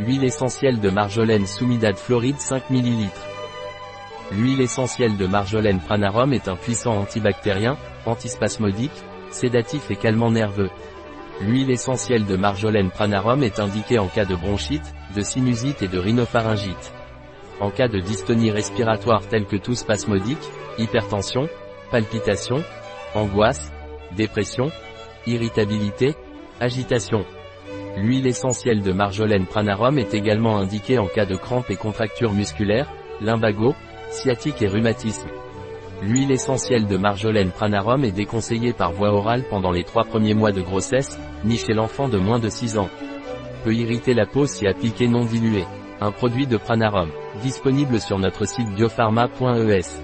Huile essentielle de marjolaine Soumidade Floride 5 ml. L'huile essentielle de marjolaine Pranarum est un puissant antibactérien, antispasmodique, sédatif et calmant nerveux. L'huile essentielle de marjolaine Pranarum est indiquée en cas de bronchite, de sinusite et de rhinopharyngite. En cas de dystonie respiratoire telle que tout spasmodique, hypertension, palpitation, angoisse, dépression, irritabilité, agitation. L'huile essentielle de marjolaine pranarum est également indiquée en cas de crampes et contractures musculaires, lumbago, sciatique et rhumatisme. L'huile essentielle de marjolaine pranarum est déconseillée par voie orale pendant les trois premiers mois de grossesse, ni chez l'enfant de moins de 6 ans. Peut irriter la peau si appliquée non diluée. Un produit de pranarum, disponible sur notre site biopharma.es.